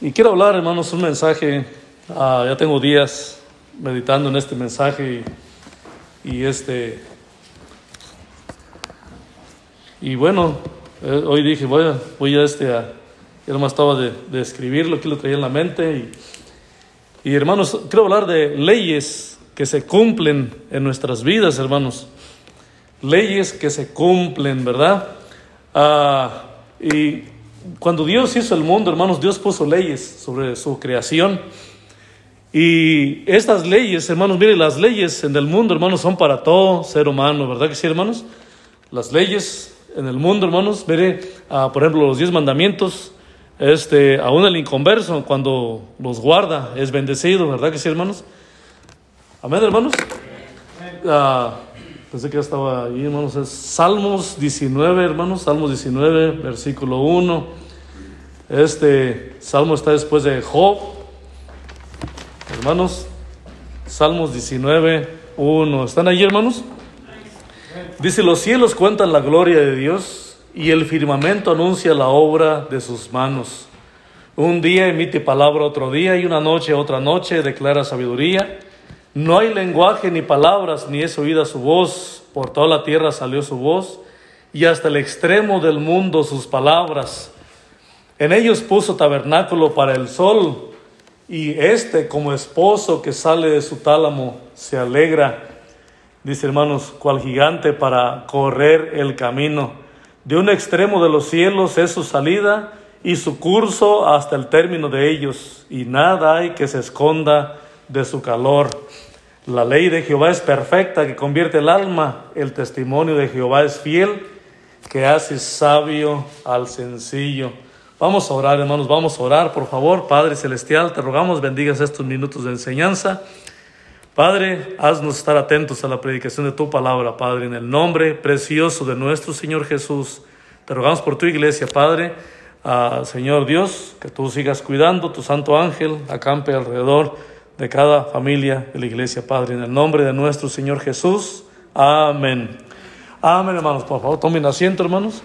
Y quiero hablar, hermanos, un mensaje. ah, ya tengo días meditando en este mensaje y, este. Y bueno, eh, hoy dije, voy a, voy a este a. Ya nomás estaba de, de escribirlo, aquí lo traía en la mente. Y, y hermanos, quiero hablar de leyes que se cumplen en nuestras vidas, hermanos. Leyes que se cumplen, ¿verdad? Ah, y cuando Dios hizo el mundo, hermanos, Dios puso leyes sobre su creación. Y estas leyes, hermanos, miren, las leyes en el mundo, hermanos, son para todo ser humano, ¿verdad que sí, hermanos? Las leyes en el mundo, hermanos, mire, ah, por ejemplo, los diez mandamientos, este, aún el inconverso, cuando los guarda, es bendecido, ¿verdad que sí, hermanos? Amén, hermanos. Ah, pensé que estaba ahí, hermanos. Salmos 19, hermanos. Salmos 19, versículo 1. Este salmo está después de Job. Hermanos, Salmos 19, 1. ¿Están ahí, hermanos? Dice, los cielos cuentan la gloria de Dios y el firmamento anuncia la obra de sus manos. Un día emite palabra otro día y una noche otra noche declara sabiduría. No hay lenguaje ni palabras, ni es oída su voz. Por toda la tierra salió su voz, y hasta el extremo del mundo sus palabras. En ellos puso tabernáculo para el sol, y este como esposo que sale de su tálamo se alegra. Dice hermanos, cual gigante para correr el camino. De un extremo de los cielos es su salida y su curso hasta el término de ellos, y nada hay que se esconda de su calor. La ley de Jehová es perfecta, que convierte el alma. El testimonio de Jehová es fiel, que hace sabio al sencillo. Vamos a orar, hermanos, vamos a orar, por favor. Padre Celestial, te rogamos, bendigas estos minutos de enseñanza. Padre, haznos estar atentos a la predicación de tu palabra, Padre, en el nombre precioso de nuestro Señor Jesús. Te rogamos por tu iglesia, Padre. Ah, Señor Dios, que tú sigas cuidando, tu santo ángel acampe alrededor de cada familia de la iglesia, Padre, en el nombre de nuestro Señor Jesús. Amén. Amén, hermanos. Por favor, tomen asiento, hermanos.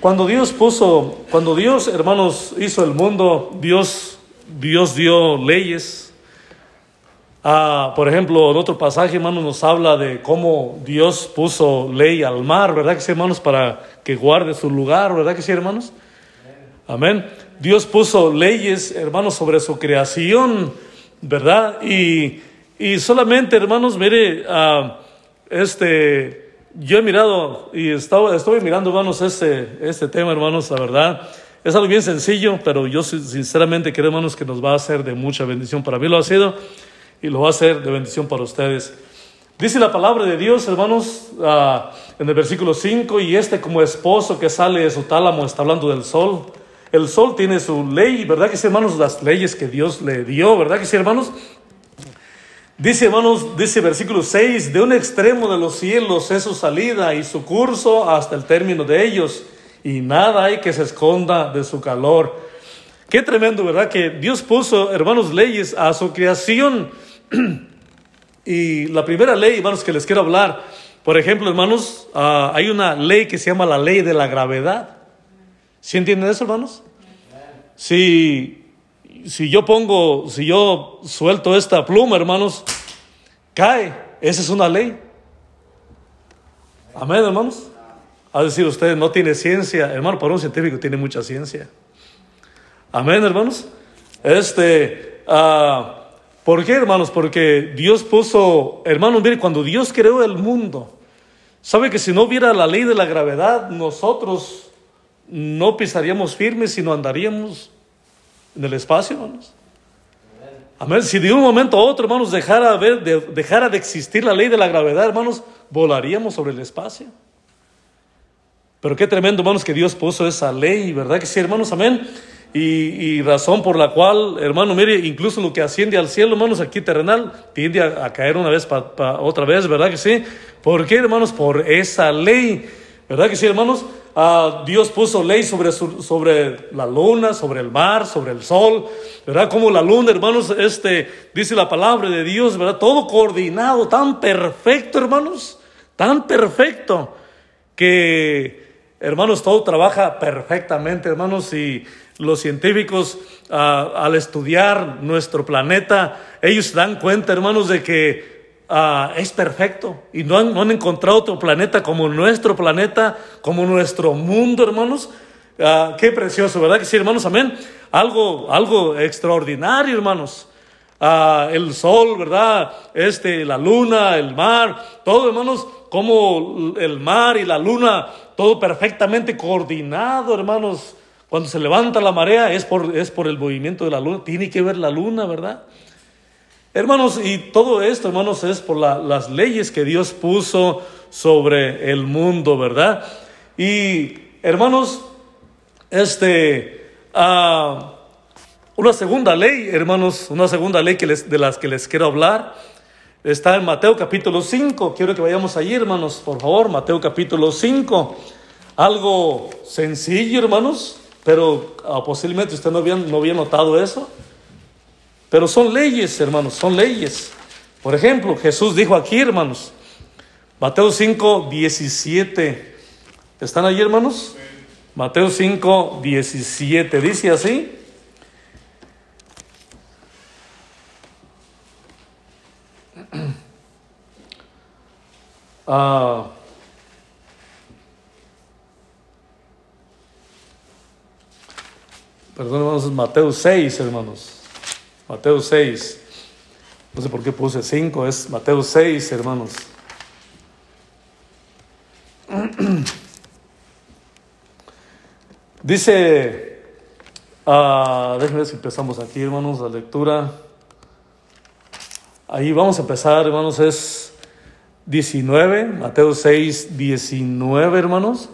Cuando Dios puso, cuando Dios, hermanos, hizo el mundo, Dios, Dios dio leyes. Ah, por ejemplo, en otro pasaje, hermanos, nos habla de cómo Dios puso ley al mar, ¿verdad que sí, hermanos? Para que guarde su lugar, ¿verdad que sí, hermanos? Amén. Dios puso leyes, hermanos, sobre su creación, ¿verdad? Y, y solamente, hermanos, mire, ah, este, yo he mirado y estaba, estoy mirando, hermanos, este, este tema, hermanos, la verdad. Es algo bien sencillo, pero yo sinceramente creo, hermanos, que nos va a ser de mucha bendición. Para mí lo ha sido y lo va a ser de bendición para ustedes. Dice la palabra de Dios, hermanos, ah, en el versículo 5, y este como esposo que sale de su tálamo está hablando del sol. El sol tiene su ley, ¿verdad que sí, hermanos? Las leyes que Dios le dio, ¿verdad que sí, hermanos? Dice, hermanos, dice versículo 6, de un extremo de los cielos es su salida y su curso hasta el término de ellos, y nada hay que se esconda de su calor. Qué tremendo, ¿verdad? Que Dios puso, hermanos, leyes a su creación. y la primera ley, hermanos, que les quiero hablar, por ejemplo, hermanos, uh, hay una ley que se llama la ley de la gravedad. ¿Sí entienden eso, hermanos? Si, si yo pongo, si yo suelto esta pluma, hermanos, cae. Esa es una ley. Amén, hermanos. A decir usted, no tiene ciencia. Hermano, para un científico tiene mucha ciencia. Amén, hermanos. Este, uh, ¿por qué, hermanos? Porque Dios puso, hermanos, mire, cuando Dios creó el mundo, ¿sabe que si no hubiera la ley de la gravedad, nosotros no pisaríamos firmes, sino andaríamos en el espacio, hermanos. Amén. Si de un momento a otro, hermanos, dejara, de, dejara de existir la ley de la gravedad, hermanos, volaríamos sobre el espacio. Pero qué tremendo, hermanos, que Dios puso esa ley, ¿verdad que sí, hermanos? Amén. Y, y, razón por la cual, hermano, mire, incluso lo que asciende al cielo, hermanos, aquí terrenal, tiende a, caer una vez para pa, otra vez, ¿verdad que sí? ¿Por qué, hermanos? Por esa ley, ¿verdad que sí, hermanos? Uh, Dios puso ley sobre, sobre la luna, sobre el mar, sobre el sol, ¿verdad? Como la luna, hermanos, este, dice la palabra de Dios, ¿verdad? Todo coordinado, tan perfecto, hermanos, tan perfecto, que hermanos, todo trabaja perfectamente, hermanos, y los científicos ah, al estudiar nuestro planeta, ellos se dan cuenta, hermanos, de que ah, es perfecto y no han, no han, encontrado otro planeta como nuestro planeta, como nuestro mundo, hermanos. Ah, qué precioso, ¿verdad que sí, hermanos? Amén. Algo, algo extraordinario, hermanos. el sol, ¿verdad? Este, la luna, el mar, todo, hermanos, como el mar y la luna, todo perfectamente coordinado, hermanos. Cuando se levanta la marea es por, es por el movimiento de la luna. Tiene que ver la luna, ¿verdad? Hermanos, y todo esto, hermanos, es por las leyes que Dios puso sobre el mundo, ¿verdad? Y, hermanos, este, uh, una segunda ley, hermanos, una segunda ley que les, de las que les quiero hablar, está en Mateo capítulo 5. Quiero que vayamos allí, hermanos, por favor, Mateo capítulo 5. Algo sencillo, hermanos, pero ah, posiblemente usted no había, no había notado eso. Pero son leyes, hermanos, son leyes. Por ejemplo, Jesús dijo aquí, hermanos, Mateo 5, 17. ¿Están allí, hermanos? Mateo 5, 17. Dice así. Ah. Perdón, hermanos, Mateo 6, hermanos. Mateo 6. No sé por qué puse 5, es Mateo 6, hermanos. Dice, uh, déjenme ver si empezamos aquí, hermanos, la lectura. Ahí vamos a empezar, hermanos, es 19, Mateo 6, 19, hermanos.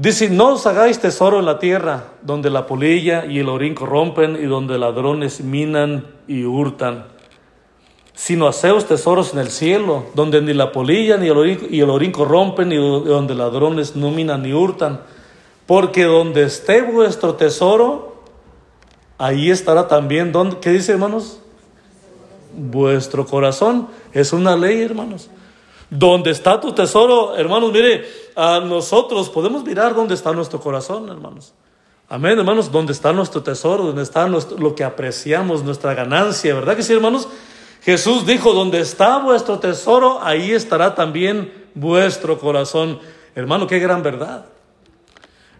Dice, no os hagáis tesoro en la tierra, donde la polilla y el orín corrompen y donde ladrones minan y hurtan, sino haceos tesoros en el cielo, donde ni la polilla ni el orín, y el corrompen y donde ladrones no minan ni hurtan. Porque donde esté vuestro tesoro, ahí estará también, ¿qué dice hermanos? Vuestro corazón. Es una ley, hermanos. Donde está tu tesoro, hermanos, mire, a nosotros podemos mirar dónde está nuestro corazón, hermanos. Amén, hermanos, dónde está nuestro tesoro, dónde está lo que apreciamos, nuestra ganancia, ¿verdad que sí, hermanos? Jesús dijo, donde está vuestro tesoro, ahí estará también vuestro corazón. Hermano, qué gran verdad.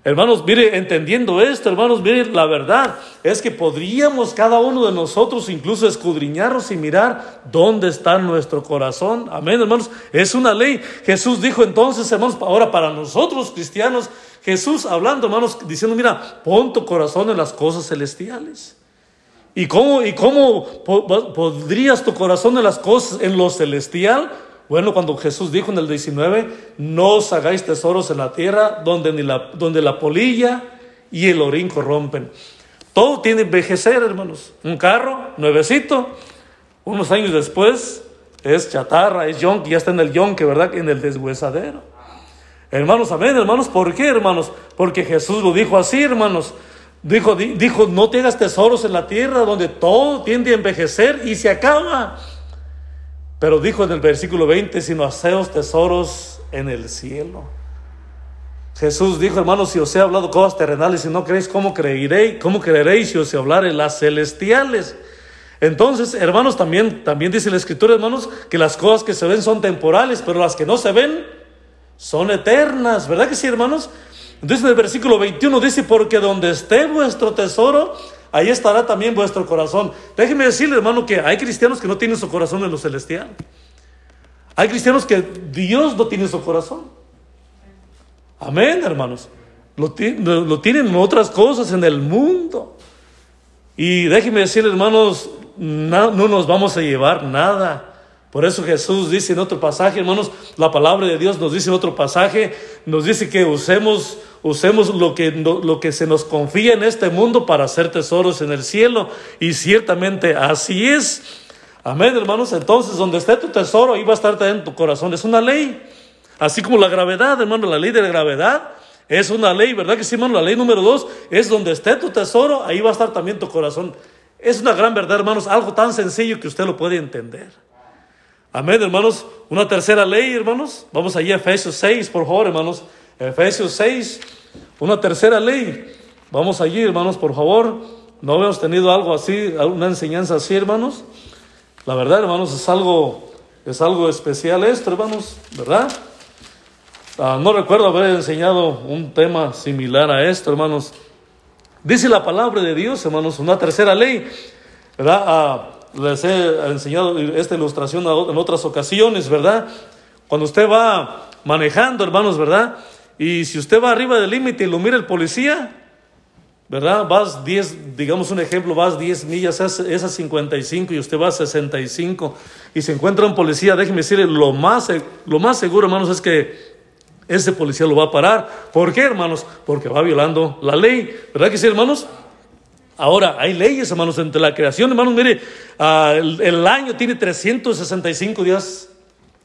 Hermanos, mire, entendiendo esto, hermanos, mire, la verdad es que podríamos cada uno de nosotros incluso escudriñarnos y mirar dónde está nuestro corazón. Amén, hermanos. Es una ley. Jesús dijo entonces, hermanos, ahora para nosotros cristianos, Jesús hablando, hermanos, diciendo, mira, pon tu corazón en las cosas celestiales. ¿Y cómo, y cómo podrías tu corazón en las cosas, en lo celestial? Bueno, cuando Jesús dijo en el 19, no os hagáis tesoros en la tierra donde, ni la, donde la polilla y el orín corrompen. Todo tiene envejecer, hermanos. Un carro nuevecito, unos años después es chatarra, es yonque, ya está en el yonque, ¿verdad? En el deshuesadero. Hermanos, amén, hermanos. ¿Por qué, hermanos? Porque Jesús lo dijo así, hermanos. Dijo, dijo, no tengas tesoros en la tierra donde todo tiende a envejecer y se acaba. Pero dijo en el versículo 20, sino haceos tesoros en el cielo. Jesús dijo, hermanos, si os he hablado cosas terrenales y no creéis, ¿cómo creeréis? ¿Cómo creeréis si os hablaré las celestiales? Entonces, hermanos, también, también dice la Escritura, hermanos, que las cosas que se ven son temporales, pero las que no se ven son eternas. ¿Verdad que sí, hermanos? Entonces en el versículo 21 dice, porque donde esté vuestro tesoro, ahí estará también vuestro corazón. Déjeme decirle, hermano, que hay cristianos que no tienen su corazón en lo celestial. Hay cristianos que Dios no tiene su corazón. Amén, hermanos. Lo, lo tienen en otras cosas en el mundo. Y déjeme decirle, hermanos, no, no nos vamos a llevar nada. Por eso Jesús dice en otro pasaje, hermanos, la palabra de Dios nos dice en otro pasaje, nos dice que usemos usemos lo que, lo que se nos confía en este mundo para hacer tesoros en el cielo. Y ciertamente así es. Amén, hermanos. Entonces, donde esté tu tesoro, ahí va a estar también tu corazón. Es una ley. Así como la gravedad, hermano, la ley de la gravedad es una ley, ¿verdad que sí, hermano? La ley número dos es donde esté tu tesoro, ahí va a estar también tu corazón. Es una gran verdad, hermanos, algo tan sencillo que usted lo puede entender. Amén, hermanos. Una tercera ley, hermanos. Vamos allí a Efesios 6, por favor, hermanos. Efesios 6, una tercera ley. Vamos allí, hermanos, por favor. No hemos tenido algo así, una enseñanza así, hermanos. La verdad, hermanos, es algo, es algo especial esto, hermanos, ¿verdad? Ah, no recuerdo haber enseñado un tema similar a esto, hermanos. Dice la palabra de Dios, hermanos, una tercera ley, ¿verdad? Ah, les he enseñado esta ilustración en otras ocasiones, ¿verdad? Cuando usted va manejando, hermanos, ¿verdad? Y si usted va arriba del límite y lo mira el policía, ¿verdad? Vas 10, digamos un ejemplo, vas 10 millas, es a 55 y usted va a 65 y se encuentra un policía, déjeme decirle, lo más, lo más seguro, hermanos, es que ese policía lo va a parar. ¿Por qué, hermanos? Porque va violando la ley. ¿Verdad que sí, hermanos? Ahora, hay leyes, hermanos, entre la creación, hermanos, mire, ah, el, año tiene 365 días.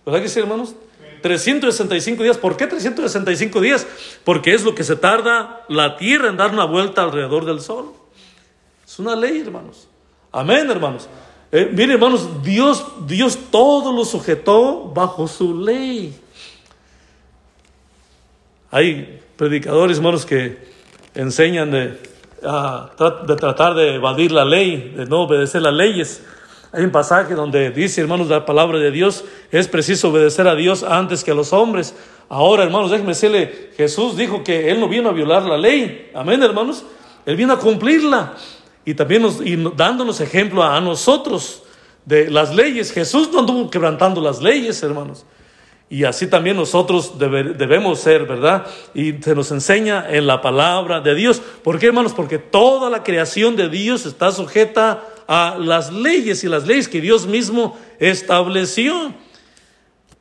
¿Verdad que sí, hermanos? 365 días. ¿Por qué 365 días? Porque es lo que se tarda la tierra en dar una vuelta alrededor del sol. Es una ley, hermanos. Amén, hermanos. Eh, mire, hermanos, Dios, Dios todo lo sujetó bajo su ley. Hay predicadores, hermanos, que enseñan de, de tratar de evadir la ley, de no obedecer las leyes. Hay un pasaje donde dice, hermanos, la palabra de Dios, es preciso obedecer a Dios antes que a los hombres. Ahora, hermanos, déjenme decirle, Jesús dijo que Él no vino a violar la ley. Amén, hermanos. Él vino a cumplirla. Y también nos, dándonos ejemplo a nosotros de las leyes. Jesús no anduvo quebrantando las leyes, hermanos. Y así también nosotros debemos ser, ¿verdad? Y se nos enseña en la palabra de Dios. ¿Por qué, hermanos? Porque toda la creación de Dios está sujeta a las leyes y las leyes que Dios mismo estableció.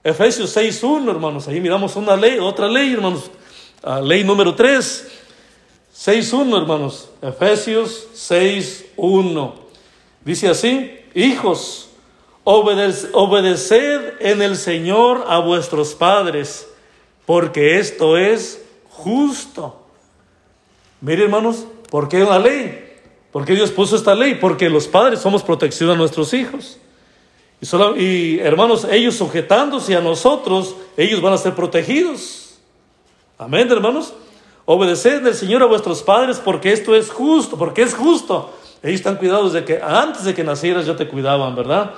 Efesios 6.1, hermanos. Ahí miramos una ley, otra ley, hermanos. Ah, ley número 3. 6.1, hermanos. Efesios 6.1. Dice así, hijos obedeced en el Señor a vuestros padres, porque esto es justo. Mire, hermanos, ¿por qué la ley? ¿Por qué Dios puso esta ley? Porque los padres somos protección a nuestros hijos. Y, solo, y hermanos, ellos sujetándose a nosotros, ellos van a ser protegidos. Amén, hermanos. Obedeced en el Señor a vuestros padres porque esto es justo, porque es justo. Ellos están cuidados de que antes de que nacieras ya te cuidaban, ¿verdad?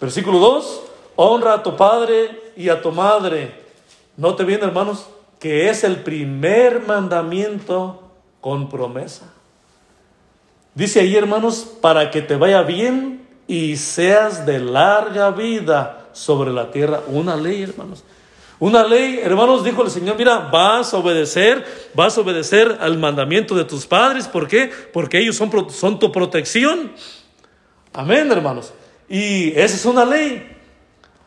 Versículo 2, honra a tu padre y a tu madre. Note bien, hermanos, que es el primer mandamiento con promesa. Dice ahí, hermanos, para que te vaya bien y seas de larga vida sobre la tierra. Una ley, hermanos. Una ley, hermanos, dijo el Señor, mira, vas a obedecer, vas a obedecer al mandamiento de tus padres. ¿Por qué? Porque ellos son, son tu protección. Amén, hermanos. Y esa es una ley.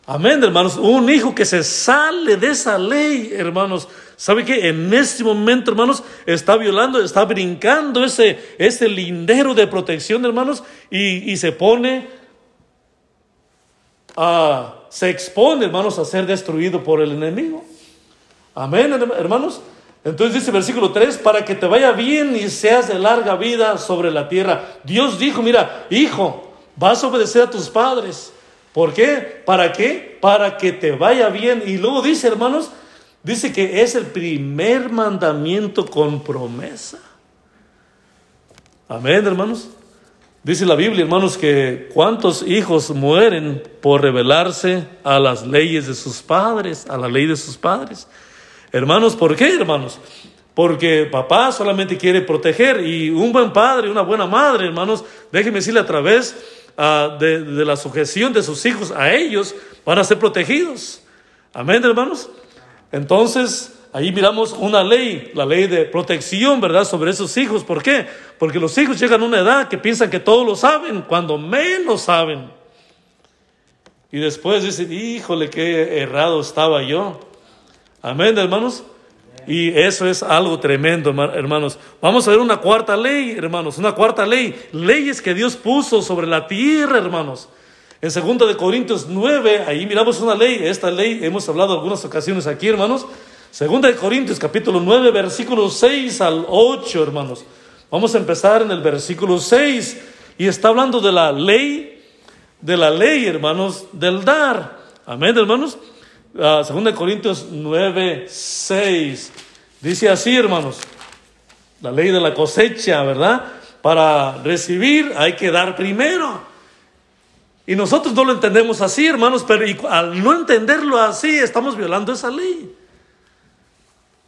Amén, hermanos. Un hijo que se sale de esa ley, hermanos. ¿Sabe qué? En este momento, hermanos, está violando, está brincando ese, ese lindero de protección, hermanos, y, se pone a, se expone, hermanos, a ser destruido por el enemigo. Amén, hermanos. Entonces dice versículo 3, para que te vaya bien y seas de larga vida sobre la tierra. Dios dijo, mira, hijo, Vas a obedecer a tus padres. ¿Por qué? ¿Para qué? Para que te vaya bien. Y luego dice, hermanos, dice que es el primer mandamiento con promesa. Amén, hermanos. Dice la Biblia, hermanos, que cuántos hijos mueren por rebelarse a las leyes de sus padres, a la ley de sus padres. Hermanos, ¿por qué, hermanos? Porque papá solamente quiere proteger y un buen padre, una buena madre, hermanos, déjenme decirle a través Ah, de, la sujeción de sus hijos a ellos, van a ser protegidos. Amén, hermanos. Entonces, ahí miramos una ley, la ley de protección, ¿verdad?, sobre esos hijos. ¿Por qué? Porque los hijos llegan a una edad que piensan que todo lo saben, cuando menos saben. Y después dicen, híjole, qué errado estaba yo. Amén, hermanos. Y eso es algo tremendo, hermanos. Vamos a ver una cuarta ley, hermanos, una cuarta ley. Leyes que Dios puso sobre la tierra, hermanos. En 2 de Corintios 9, ahí miramos una ley. Esta ley hemos hablado algunas ocasiones aquí, hermanos. 2 de Corintios capítulo 9, versículo 6 al 8, hermanos. Vamos a empezar en el versículo 6 y está hablando de la ley, de la ley, hermanos, del dar. Amén, hermanos. 2 ah, Corintios 9, 6. Dice así, hermanos, la ley de la cosecha, ¿verdad? Para recibir hay que dar primero. Y nosotros no lo entendemos así, hermanos, pero al no entenderlo así, estamos violando esa ley.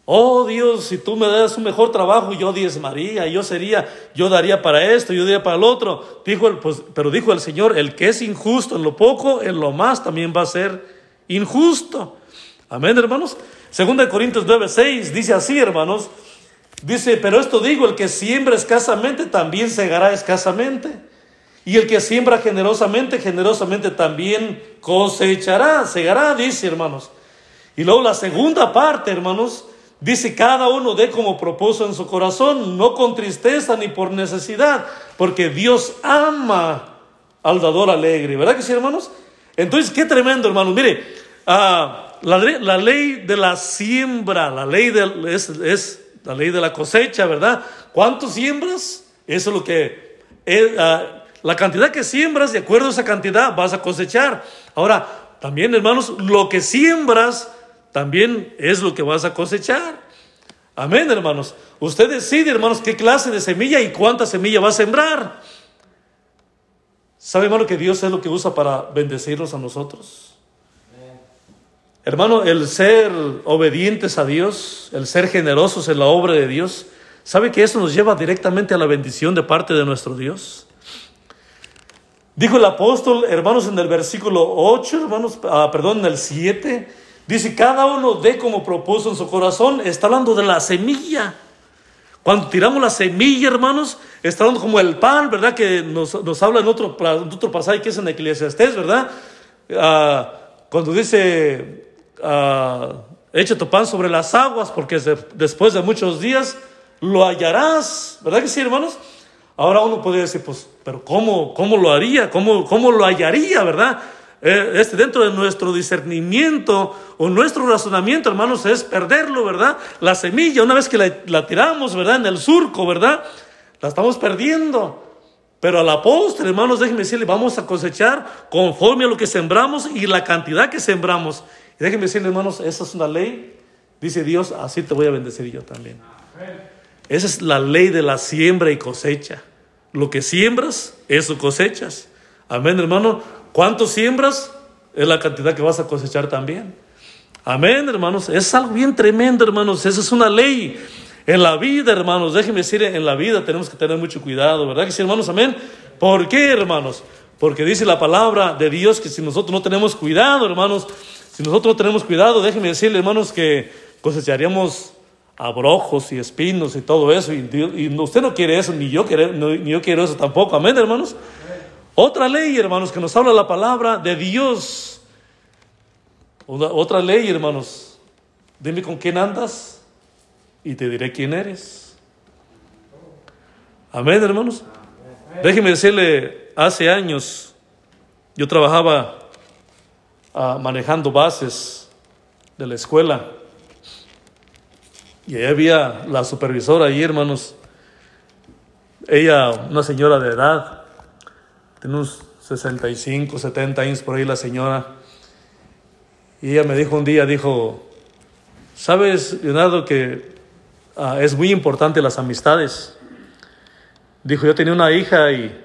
Oh Dios, si tú me das un mejor trabajo, yo diezmaría, yo sería, yo daría para esto, yo daría para el otro. Dijo el, pues, pero dijo el Señor, el que es injusto en lo poco, en lo más también va a ser injusto. Amén, hermanos. Segunda de Corintios 9, 6 dice así, hermanos. Dice, pero esto digo, el que siembra escasamente también segará escasamente. Y el que siembra generosamente, generosamente también cosechará, segará, dice, hermanos. Y luego la segunda parte, hermanos, Dice, cada uno dé como propuso en su corazón, no con tristeza ni por necesidad, porque Dios ama al dador alegre. ¿Verdad que sí, hermanos? Entonces, qué tremendo, hermanos. Mire, ah, la, ley de la siembra, la ley de, es, la ley de la cosecha, ¿verdad? ¿Cuánto siembras? Eso es lo que... Ah, la cantidad que siembras, de acuerdo a esa cantidad, vas a cosechar. Ahora, también, hermanos, lo que siembras también es lo que vas a cosechar. Amén, hermanos. Usted decide, hermanos, qué clase de semilla y cuánta semilla va a sembrar. ¿Sabe, hermano, que Dios es lo que usa para bendecirnos a nosotros? Hermano, el ser obedientes a Dios, el ser generosos en la obra de Dios, ¿sabe que eso nos lleva directamente a la bendición de parte de nuestro Dios? Dijo el apóstol, hermanos, en el versículo 8, hermanos, ah, perdón, en el 7, Dice, cada uno dé como propuso en su corazón. Está hablando de la semilla. Cuando tiramos la semilla, hermanos, hablando como el pan, ¿verdad? Que nos, habla en otro, otro pasaje que es en Eclesiastés, ¿verdad? Ah, cuando dice, ah, echa tu pan sobre las aguas, porque después de muchos días lo hallarás, ¿verdad que sí, hermanos? Ahora uno podría decir, pues, pero ¿cómo, cómo lo haría? ¿Cómo, ¿Cómo lo hallaría, verdad? Eh, este, dentro de nuestro discernimiento o nuestro razonamiento, hermanos, es perderlo, ¿verdad? La semilla, una vez que la, tiramos, ¿verdad? En el surco, ¿verdad? La estamos perdiendo. Pero a la postre, hermanos, déjenme decirle, vamos a cosechar conforme a lo que sembramos y la cantidad que sembramos. Y déjenme decirle, hermanos, esa es una ley. Dice Dios, así te voy a bendecir yo también. Esa es la ley de la siembra y cosecha. Lo que siembras, eso cosechas. Amén, hermano. ¿Cuánto siembras? Es la cantidad que vas a cosechar también. Amén, hermanos. Es algo bien tremendo, hermanos. Esa es una ley. En la vida, hermanos, déjenme decir, en la vida tenemos que tener mucho cuidado, ¿verdad que sí, hermanos? Amén. ¿Por qué, hermanos? Porque dice la palabra de Dios que si nosotros no tenemos cuidado, hermanos, si nosotros no tenemos cuidado, déjenme decirle, hermanos, que cosecharíamos abrojos y espinos y todo eso. Y, usted no quiere eso, ni yo, quiero, ni yo quiero eso tampoco. Amén, hermanos. Otra ley, hermanos, que nos habla la palabra de Dios. Otra ley, hermanos. Dime con quién andas y te diré quién eres. Amén, hermanos. Déjeme decirle, hace años yo trabajaba ah, manejando bases de la escuela. Y ahí había la supervisora ahí, hermanos. Ella, una señora de edad, tiene unos 65, 70 años por ahí la señora. Y ella me dijo un día, dijo, ¿sabes, Leonardo, que ah, es muy importante las amistades? Dijo, yo tenía una hija y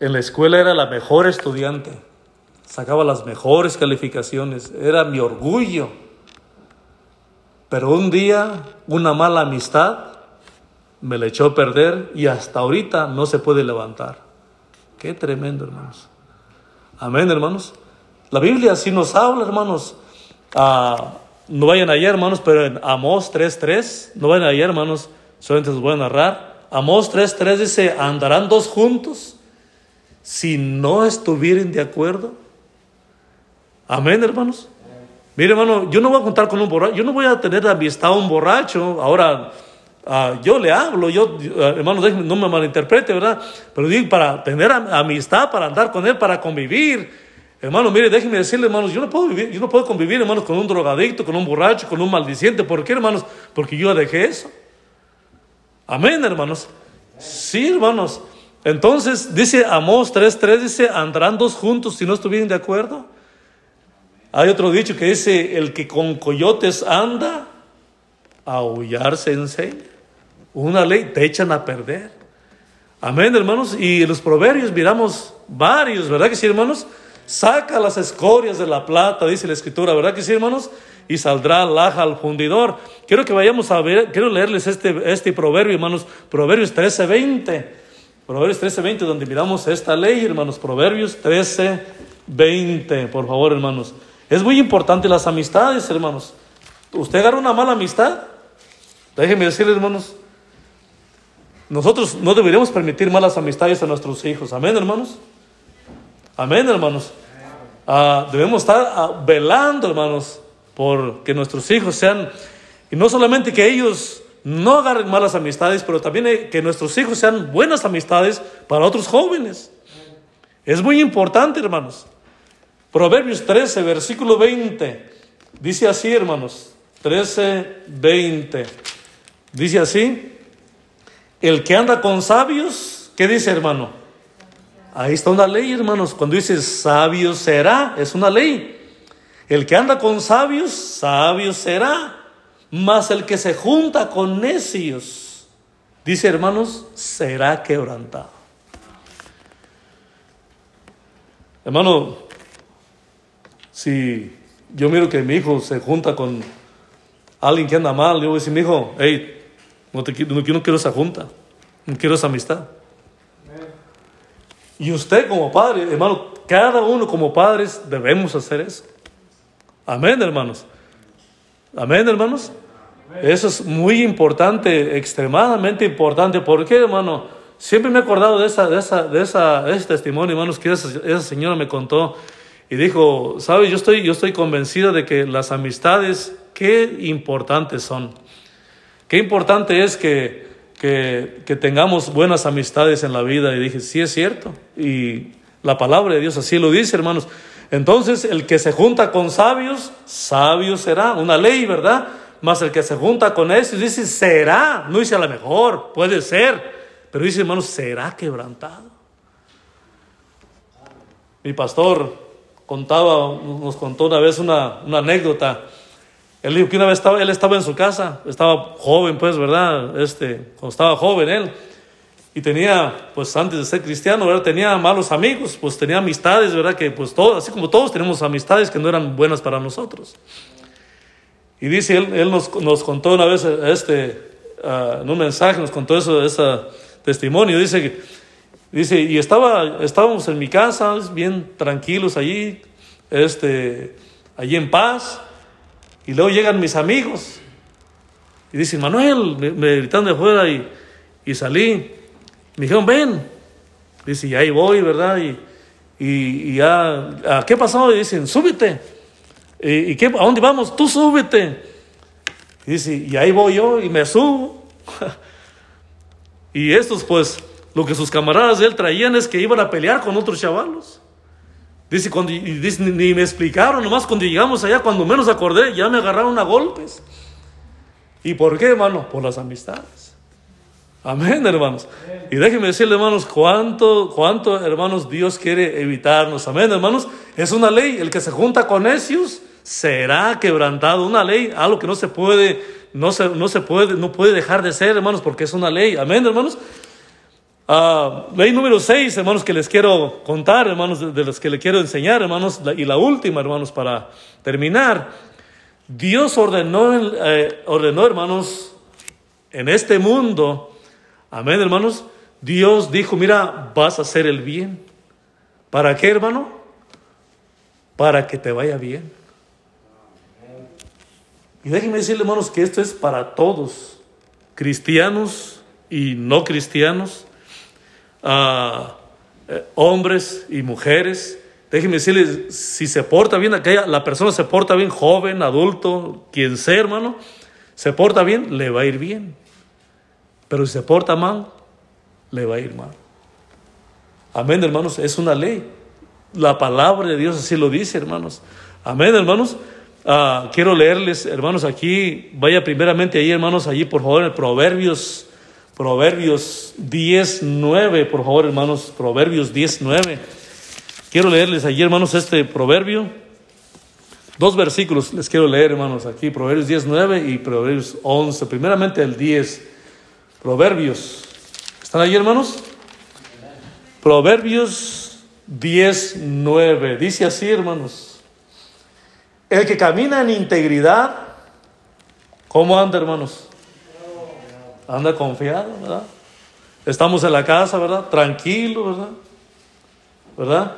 en la escuela era la mejor estudiante, sacaba las mejores calificaciones, era mi orgullo. Pero un día una mala amistad me la echó a perder y hasta ahorita no se puede levantar. Qué tremendo, hermanos. Amén, hermanos. La Biblia sí nos habla, hermanos. Ah, no vayan allá, hermanos, pero en Amós 3.3, no vayan allá, hermanos, solamente les voy a narrar. Amós 3.3 dice, andarán dos juntos si no estuvieren de acuerdo. Amén, hermanos. Mire, hermano, yo no voy a contar con un borracho, yo no voy a tener amistad a un borracho. Ahora, Ah, yo le hablo, yo, ah, hermano, no me malinterprete, ¿verdad? Pero digo, para tener amistad, para andar con él, para convivir. Hermano, mire, déjenme decirle, hermanos, yo no puedo vivir, yo no puedo convivir, hermanos, con un drogadicto, con un borracho, con un maldiciente. ¿Por qué, hermanos? Porque yo dejé eso. Amén, hermanos. Sí, hermanos. Entonces, dice Amós 3.3, dice, andarán dos juntos si no estuvieran de acuerdo. Hay otro dicho que dice, el que con coyotes anda, aullarse enseña. Una ley te echan a perder. Amén, hermanos. Y los proverbios miramos varios, ¿verdad que sí, hermanos? Saca las escorias de la plata, dice la escritura, ¿verdad que sí, hermanos? Y saldrá laja al fundidor. Quiero que vayamos a ver, quiero leerles este, este proverbio, hermanos. Proverbios 13, 20. Proverbios 13, 20, donde miramos esta ley, hermanos. Proverbios 13, 20, por favor, hermanos. Es muy importante las amistades, hermanos. Usted agarra una mala amistad, déjenme decirles, hermanos, nosotros no deberíamos permitir malas amistades a nuestros hijos. Amén, hermanos. Amén, hermanos. Ah, debemos estar ah, velando, hermanos, por que nuestros hijos sean, y no solamente que ellos no agarren malas amistades, pero también que nuestros hijos sean buenas amistades para otros jóvenes. Es muy importante, hermanos. Proverbios 13, versículo 20. Dice así, hermanos. 13, 20. Dice así. El que anda con sabios, ¿qué dice hermano? Ahí está una ley, hermanos. Cuando dice sabio será, es una ley. El que anda con sabios, sabio será. Mas el que se junta con necios, dice hermanos, será quebrantado. Hermano, si yo miro que mi hijo se junta con alguien que anda mal, yo voy a decir, mi hijo, hey, no, te, no, no quiero esa junta, no quiero esa amistad. Y usted como padre, hermano, cada uno como padres debemos hacer eso. Amén, hermanos. Amén, hermanos. Eso es muy importante, extremadamente importante. ¿Por qué, hermano? Siempre me he acordado de, esa, de, esa, de, esa, ese testimonio, hermanos, que esa, esa, señora me contó. Y dijo, ¿sabes? Yo estoy, yo estoy convencida de que las amistades, qué importantes son. Qué importante es que, que, tengamos buenas amistades en la vida. Y dije, sí es cierto. Y la palabra de Dios así lo dice, hermanos. Entonces, el que se junta con sabios, sabio será. Una ley, ¿verdad? Más el que se junta con eso, dice, será. No dice a lo mejor, puede ser. Pero dice, hermanos, será quebrantado. Mi pastor contaba, nos contó una vez una anécdota él dijo que una vez estaba, él estaba en su casa, estaba joven, pues, ¿verdad? Este, cuando estaba joven él, y tenía, pues, antes de ser cristiano, ¿verdad? Tenía malos amigos, pues, tenía amistades, ¿verdad? Que, pues, todos, así como todos tenemos amistades que no eran buenas para nosotros. Y dice, él, él nos, contó una vez, este, uh, en un mensaje, nos contó eso, ese testimonio, dice, dice, y estaba, estábamos en mi casa, bien tranquilos allí, este, allí en paz, y luego llegan mis amigos y dicen, Manuel, me, gritan de afuera y, y, salí. Me dijeron, ven. Dice, y ahí voy, ¿verdad? Y, y, y ya, ¿qué pasó? Y dicen, súbete. ¿Y, y qué, a dónde vamos? Tú súbete. Y dice, y ahí voy yo y me subo. y estos, pues, lo que sus camaradas de él traían es que iban a pelear con otros chavalos. Dice, cuando, ni, me explicaron, nomás cuando llegamos allá, cuando menos acordé, ya me agarraron a golpes. ¿Y por qué, hermano? Por las amistades. Amén, hermanos. Y déjenme decirle, hermanos, cuánto, cuánto, hermanos, Dios quiere evitarnos. Amén, hermanos. Es una ley. El que se junta con necios será quebrantado. Una ley, algo que no se puede, no se, no se puede, no puede dejar de ser, hermanos, porque es una ley. Amén, hermanos. Uh, ley número 6, hermanos, que les quiero contar, hermanos, de, de los que le quiero enseñar, hermanos, y la última, hermanos, para terminar. Dios ordenó, eh, ordenó, hermanos, en este mundo, amén, hermanos, Dios dijo, mira, vas a hacer el bien. ¿Para qué, hermano? Para que te vaya bien. Y déjenme decirle, hermanos, que esto es para todos, cristianos y no cristianos a eh, hombres y mujeres. Déjenme decirles, si se porta bien, aquella, la persona se porta bien, joven, adulto, quien sea, hermano, se porta bien, le va a ir bien. Pero si se porta mal, le va a ir mal. Amén, hermanos, es una ley. La palabra de Dios así lo dice, hermanos. Amén, hermanos. Uh, quiero leerles, hermanos, aquí, vaya primeramente ahí, hermanos, allí por favor, en Proverbios Proverbios 19, por favor, hermanos, Proverbios 19. Quiero leerles allí, hermanos, este proverbio. Dos versículos les quiero leer, hermanos, aquí, Proverbios 19 y Proverbios 11. Primeramente el 10. Proverbios. ¿Están ahí, hermanos? Proverbios 19. Dice así, hermanos. El que camina en integridad, ¿cómo anda, hermanos? Anda confiado, ¿verdad? Estamos en la casa, ¿verdad? Tranquilo, ¿verdad? ¿Verdad?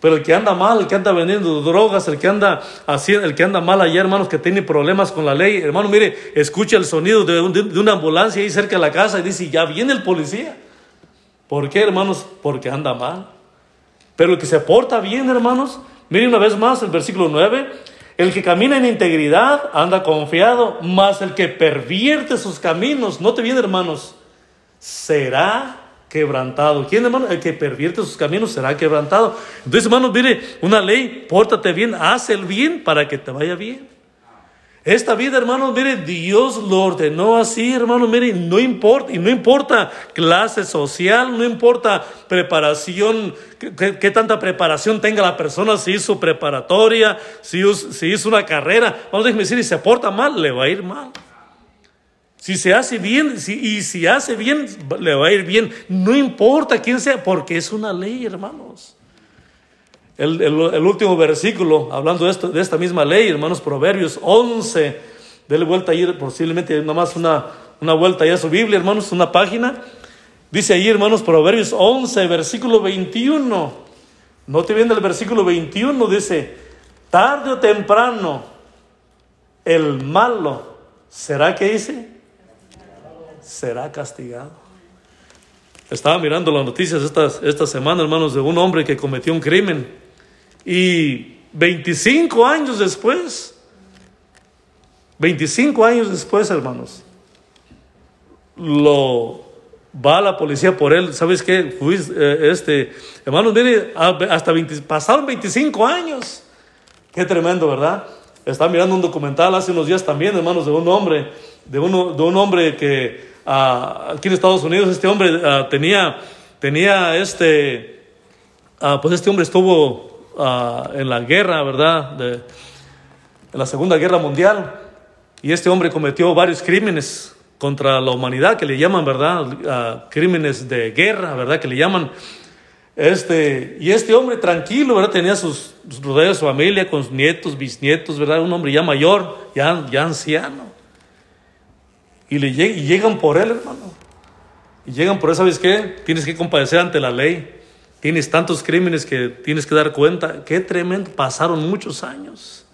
Pero el que anda mal, el que anda vendiendo drogas, el que anda haciendo, el que anda mal allá, hermanos, que tiene problemas con la ley, hermano, mire, escucha el sonido de, de, una ambulancia ahí cerca de la casa y dice, ya viene el policía. ¿Por qué, hermanos? Porque anda mal. Pero el que se porta bien, hermanos, mire una vez más el versículo 9, el que camina en integridad anda confiado, mas el que pervierte sus caminos, no te viene, hermanos, será quebrantado. ¿Quién, hermano? El que pervierte sus caminos será quebrantado. Entonces, hermanos, mire, una ley, pórtate bien, haz el bien para que te vaya bien. Esta vida, hermanos, mire, Dios lo ordenó así, hermanos, mire, no importa, y no importa clase social, no importa preparación, qué, tanta preparación tenga la persona, si hizo preparatoria, si, si hizo una carrera, vamos a decir, si se porta mal, le va a ir mal. Si se hace bien, si, y si hace bien, le va a ir bien. No importa quién sea, porque es una ley, hermanos. El, último versículo, hablando de, esto, de esta misma ley, hermanos, Proverbios 11. Dele vuelta ahí, posiblemente nomás una, una vuelta ahí a su Biblia, hermanos, una página. Dice ahí, hermanos, Proverbios 11, versículo 21. No te viene el versículo 21, dice, tarde o temprano, el malo, ¿será que dice? será castigado. Estaba mirando las noticias esta, esta semana, hermanos, de un hombre que cometió un crimen. Y 25 años después, 25 años después, hermanos, lo va la policía por él. ¿Sabes qué? Eh, este, hermanos, mire, hasta pasaron 25 años. Qué tremendo, ¿verdad? Estaba mirando un documental hace unos días también, hermanos, de un hombre, de, uno, de un hombre que aquí en Estados Unidos este hombre ah, tenía, tenía este, ah, pues este hombre estuvo ah, en la guerra, ¿verdad? De, en la Segunda Guerra Mundial. Y este hombre cometió varios crímenes contra la humanidad, que le llaman, ¿verdad? crímenes de guerra, ¿verdad? Que le llaman. Este, y este hombre tranquilo, ¿verdad? Tenía sus, sus su familia, con sus nietos, bisnietos, ¿verdad? Un hombre ya mayor, ya, ya anciano. Y, le llegan por él, hermano. Y llegan por él, ¿sabes qué? Tienes que compadecer ante la ley. Tienes tantos crímenes que tienes que dar cuenta. Qué tremendo. Pasaron muchos años.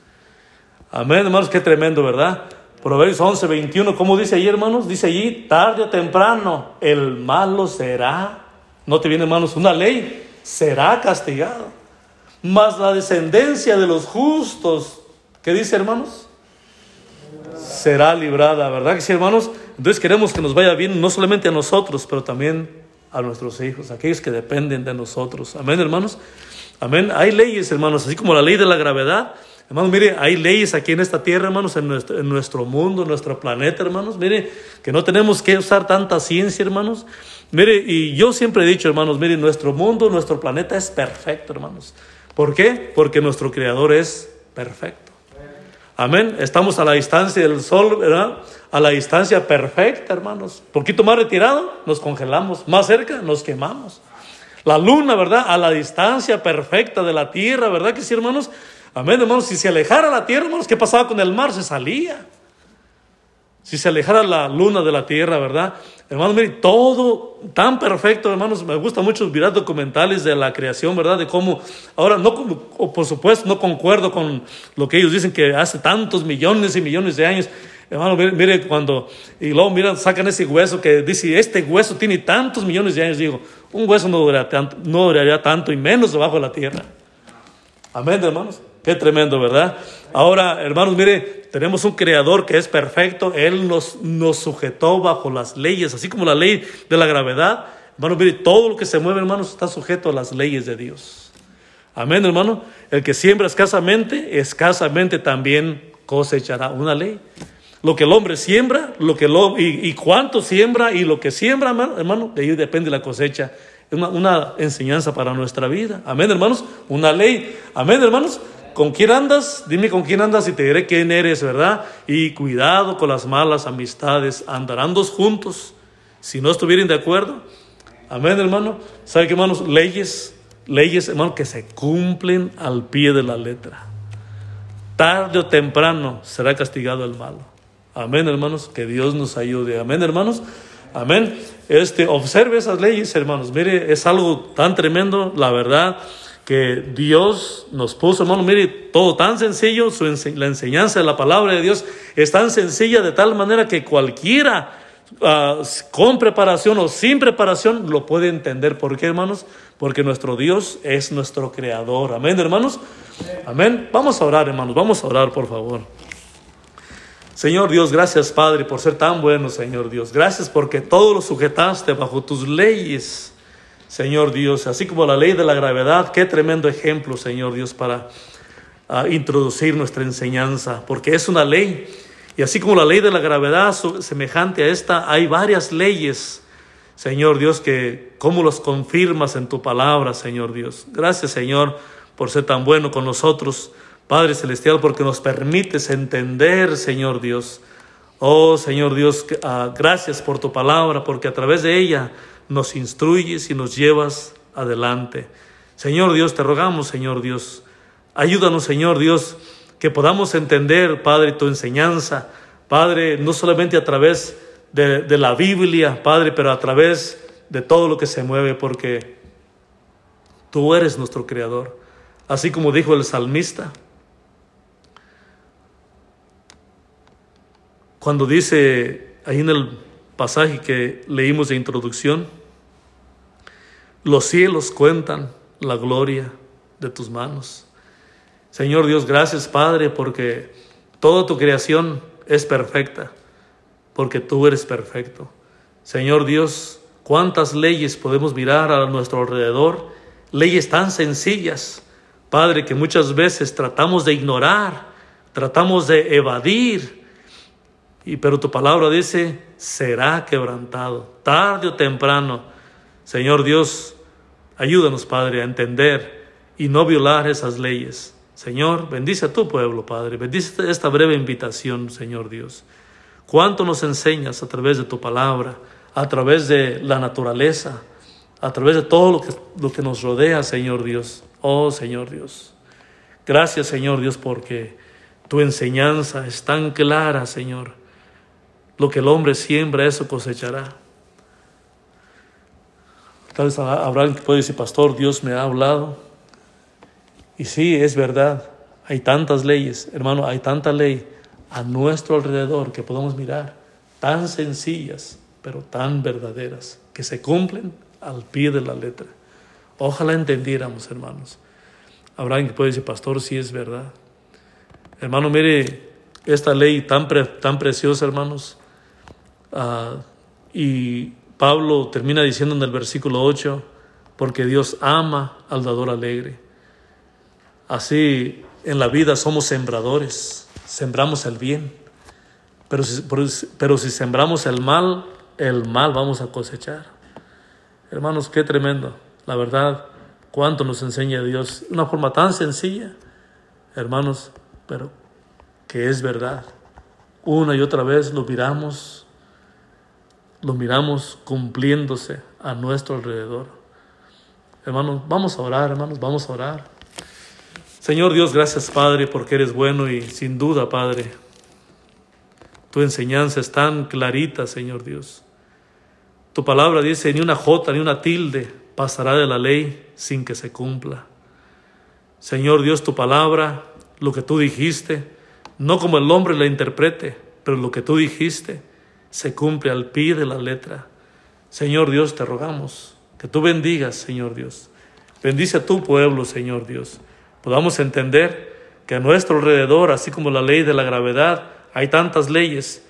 Amén, hermanos, qué tremendo, ¿verdad? Proverbios 11, 21, ¿cómo dice ahí, hermanos? Dice allí, tarde o temprano, el malo será. No te viene, hermanos, una ley. Será castigado. Mas la descendencia de los justos, ¿qué dice, hermanos? será librada, ¿verdad que sí, hermanos? Entonces queremos que nos vaya bien no solamente a nosotros, pero también a nuestros hijos, aquellos que dependen de nosotros. Amén, hermanos. Amén. Hay leyes, hermanos, así como la ley de la gravedad. Hermanos, mire, hay leyes aquí en esta tierra, hermanos, en nuestro, mundo, en nuestro planeta, hermanos. Mire, que no tenemos que usar tanta ciencia, hermanos. Mire, y yo siempre he dicho, hermanos, mire, nuestro mundo, nuestro planeta es perfecto, hermanos. ¿Por qué? Porque nuestro Creador es perfecto. Amén. Estamos a la distancia del sol, ¿verdad? A la distancia perfecta, hermanos. Poquito más retirado, nos congelamos. Más cerca, nos quemamos. La luna, ¿verdad? A la distancia perfecta de la tierra, ¿verdad que sí, hermanos? Amén, hermanos. Si se alejara la tierra, hermanos, ¿qué pasaba con el mar? Se salía. Si se alejara la luna de la tierra, ¿verdad? Hermanos, mire, todo tan perfecto, hermanos. Me gusta mucho mirar documentales de la creación, ¿verdad? De cómo, ahora, no, por supuesto, no concuerdo con lo que ellos dicen que hace tantos millones y millones de años. Hermano, mire, cuando, y luego miran, sacan ese hueso que dice, este hueso tiene tantos millones de años. Digo, un hueso no duraría tanto, no duraría tanto y menos debajo de la tierra. Amén, hermanos. Qué tremendo, ¿verdad? Ahora, hermanos, mire, tenemos un creador que es perfecto. Él nos, nos sujetó bajo las leyes, así como la ley de la gravedad. Hermanos, mire, todo lo que se mueve, hermanos, está sujeto a las leyes de Dios. Amén, hermano. El que siembra escasamente, escasamente también cosechará una ley. Lo que el hombre siembra, lo que lo, y, cuánto siembra y lo que siembra, hermano, de ahí depende la cosecha. Una, una enseñanza para nuestra vida. Amén, hermanos. Una ley. Amén, hermanos. con quién andas, dime con quién andas y te diré quién eres, ¿verdad? Y cuidado con las malas amistades, andarán dos juntos, si no estuvieran de acuerdo. Amén, hermano. ¿Sabe qué, hermanos? Leyes, leyes, hermano, que se cumplen al pie de la letra. Tarde o temprano será castigado el malo. Amén, hermanos. Que Dios nos ayude. Amén, hermanos. Amén. Este, observe esas leyes, hermanos. Mire, es algo tan tremendo, la verdad, que Dios nos puso, hermano. Mire, todo tan sencillo, su la enseñanza de la palabra de Dios es tan sencilla de tal manera que cualquiera ah, con preparación o sin preparación lo puede entender. ¿Por qué, hermanos? Porque nuestro Dios es nuestro creador. Amén, hermanos. Amén. Vamos a orar, hermanos. Vamos a orar, por favor. Señor Dios, gracias Padre por ser tan bueno, Señor Dios. Gracias porque todo lo sujetaste bajo tus leyes, Señor Dios. Así como la ley de la gravedad, qué tremendo ejemplo, Señor Dios, para ah, introducir nuestra enseñanza, porque es una ley. Y así como la ley de la gravedad, semejante a esta, hay varias leyes, Señor Dios, que cómo los confirmas en tu palabra, Señor Dios. Gracias, Señor, por ser tan bueno con nosotros. Padre Celestial, porque nos permites entender, Señor Dios. Oh Señor Dios, ah, gracias por tu palabra, porque a través de ella nos instruyes y nos llevas adelante. Señor Dios, te rogamos, Señor Dios, ayúdanos, Señor Dios, que podamos entender, Padre, tu enseñanza, Padre, no solamente a través de, de la Biblia, Padre, pero a través de todo lo que se mueve, porque tú eres nuestro Creador. Así como dijo el salmista, Cuando dice ahí en el pasaje que leímos de introducción, los cielos cuentan la gloria de tus manos. Señor Dios, gracias Padre, porque toda tu creación es perfecta, porque tú eres perfecto. Señor Dios, cuántas leyes podemos mirar a nuestro alrededor, leyes tan sencillas, Padre, que muchas veces tratamos de ignorar, tratamos de evadir, y pero tu palabra dice, será quebrantado, tarde o temprano. Señor Dios, ayúdanos, Padre, a entender y no violar esas leyes. Señor, bendice a tu pueblo, Padre. Bendice esta breve invitación, Señor Dios. Cuánto nos enseñas a través de tu palabra, a través de la naturaleza, a través de todo lo que, lo que nos rodea, Señor Dios. Oh, Señor Dios. Gracias, Señor Dios, porque tu enseñanza es tan clara, Señor lo que el hombre siembra, eso cosechará. Tal vez habrá alguien que puede decir, pastor, Dios me ha hablado. Y sí, es verdad, hay tantas leyes, hermano, hay tanta ley a nuestro alrededor que podemos mirar, tan sencillas, pero tan verdaderas, que se cumplen al pie de la letra. Ojalá entendiéramos, hermanos. Habrá alguien que puede decir, pastor, sí es verdad. Hermano, mire, esta ley tan, tan preciosa, hermanos, Ah, y Pablo termina diciendo en el versículo 8, porque Dios ama al dador alegre. Así en la vida somos sembradores, sembramos el bien, pero si, pero si sembramos el mal, el mal vamos a cosechar. Hermanos, qué tremendo, la verdad, cuánto nos enseña Dios, una forma tan sencilla, hermanos, pero que es verdad. Una y otra vez lo miramos lo miramos cumpliéndose a nuestro alrededor. Hermanos, vamos a orar, hermanos, vamos a orar. Señor Dios, gracias Padre, porque eres bueno y sin duda, Padre, tu enseñanza es tan clarita, Señor Dios. Tu palabra dice, ni una jota, ni una tilde pasará de la ley sin que se cumpla. Señor Dios, tu palabra, lo que tú dijiste, no como el hombre la interprete, pero lo que tú dijiste, se cumple al pie de la letra. Señor Dios, te rogamos que tú bendigas, Señor Dios. Bendice a tu pueblo, Señor Dios. Podamos entender que a nuestro alrededor, así como la ley de la gravedad, hay tantas leyes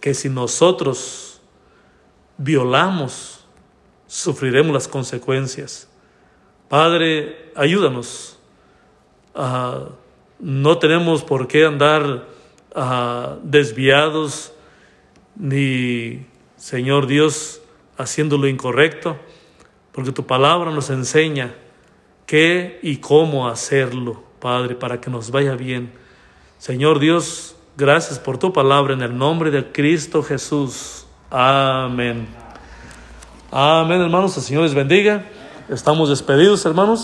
que si nosotros violamos, sufriremos las consecuencias. Padre, ayúdanos. No tenemos por qué andar desviados ni, Señor Dios, haciendo lo incorrecto, porque tu palabra nos enseña qué y cómo hacerlo. Padre, para que nos vaya bien. Señor Dios, gracias por tu palabra en el nombre de Cristo Jesús. Amén. Amén, hermanos. El Señor les bendiga. Estamos despedidos, hermanos.